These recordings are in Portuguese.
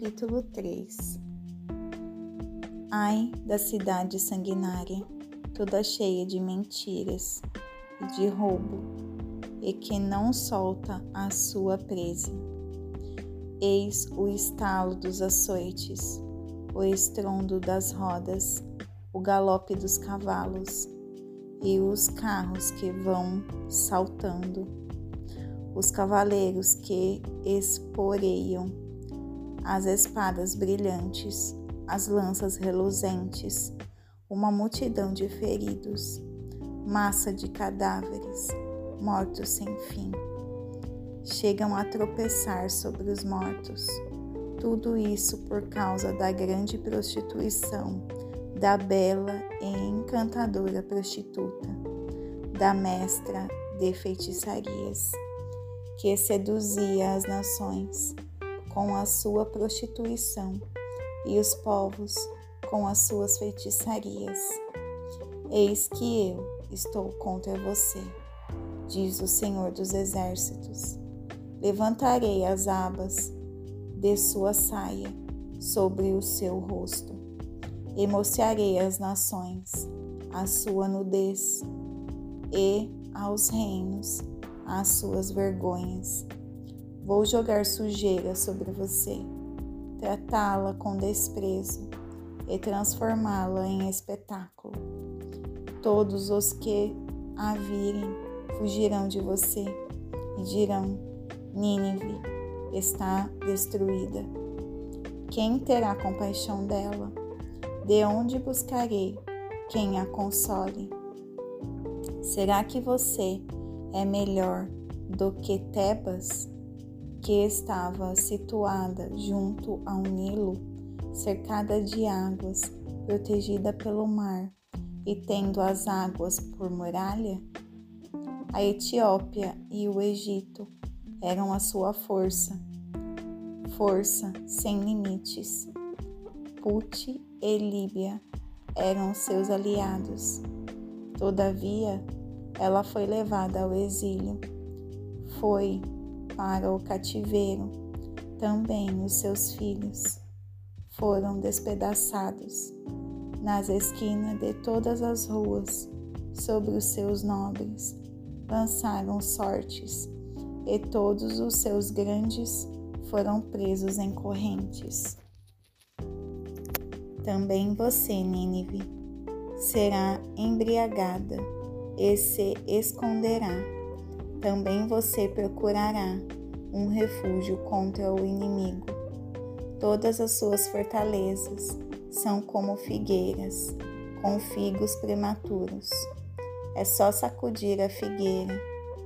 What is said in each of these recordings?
Capítulo 3 Ai da cidade sanguinária, toda cheia de mentiras e de roubo, e que não solta a sua presa. Eis o estalo dos açoites, o estrondo das rodas, o galope dos cavalos e os carros que vão saltando, os cavaleiros que esporeiam as espadas brilhantes, as lanças reluzentes, uma multidão de feridos, massa de cadáveres, mortos sem fim. Chegam a tropeçar sobre os mortos. Tudo isso por causa da grande prostituição da bela e encantadora prostituta, da mestra de feitiçarias, que seduzia as nações com a sua prostituição e os povos com as suas feitiçarias. Eis que eu estou contra você, diz o Senhor dos Exércitos. Levantarei as abas de sua saia sobre o seu rosto e mostrarei às nações a sua nudez e aos reinos as suas vergonhas. Vou jogar sujeira sobre você, tratá-la com desprezo e transformá-la em espetáculo. Todos os que a virem fugirão de você e dirão: Nínive está destruída. Quem terá compaixão dela? De onde buscarei quem a console? Será que você é melhor do que Tebas? Que estava situada junto ao Nilo, cercada de águas, protegida pelo mar e tendo as águas por muralha? A Etiópia e o Egito eram a sua força, força sem limites. Put e Líbia eram seus aliados. Todavia, ela foi levada ao exílio. Foi para o cativeiro, também os seus filhos foram despedaçados nas esquinas de todas as ruas, sobre os seus nobres, lançaram sortes, e todos os seus grandes foram presos em correntes. Também você, Nínive, será embriagada e se esconderá também você procurará um refúgio contra o inimigo. Todas as suas fortalezas são como figueiras, com figos prematuros. É só sacudir a figueira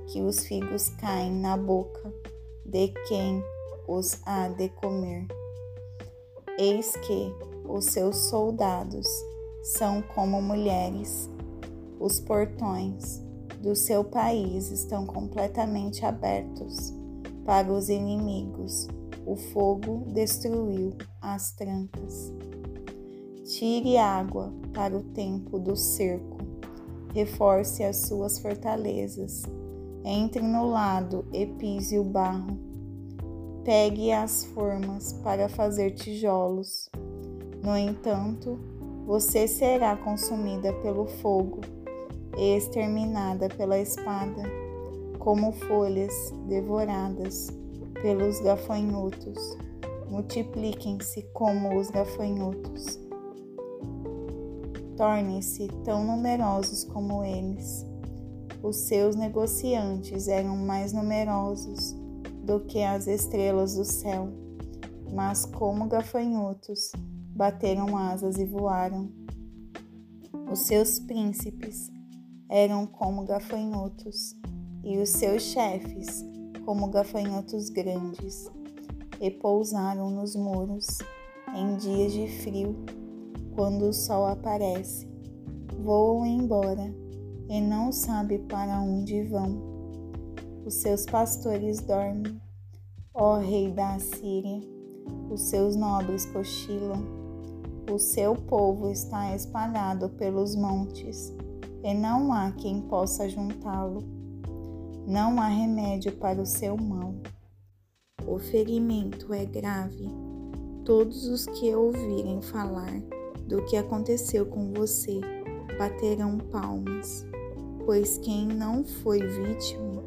que os figos caem na boca de quem os há de comer. Eis que os seus soldados são como mulheres, os portões do seu país estão completamente abertos para os inimigos. O fogo destruiu as trancas. Tire água para o tempo do cerco. Reforce as suas fortalezas. Entre no lado e pise o barro. Pegue as formas para fazer tijolos. No entanto, você será consumida pelo fogo e exterminada pela espada, como folhas devoradas pelos gafanhotos. Multipliquem-se como os gafanhotos. Tornem-se tão numerosos como eles. Os seus negociantes eram mais numerosos do que as estrelas do céu, mas como gafanhotos, bateram asas e voaram. Os seus príncipes eram como gafanhotos, e os seus chefes como gafanhotos grandes, e pousaram nos muros em dias de frio, quando o sol aparece. Voam embora e não sabe para onde vão. Os seus pastores dormem, ó rei da Assíria, os seus nobres cochilam. O seu povo está espalhado pelos montes e não há quem possa juntá-lo. Não há remédio para o seu mal. O ferimento é grave, Todos os que ouvirem falar do que aconteceu com você baterão palmas, pois quem não foi vítima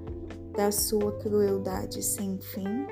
da sua crueldade sem fim?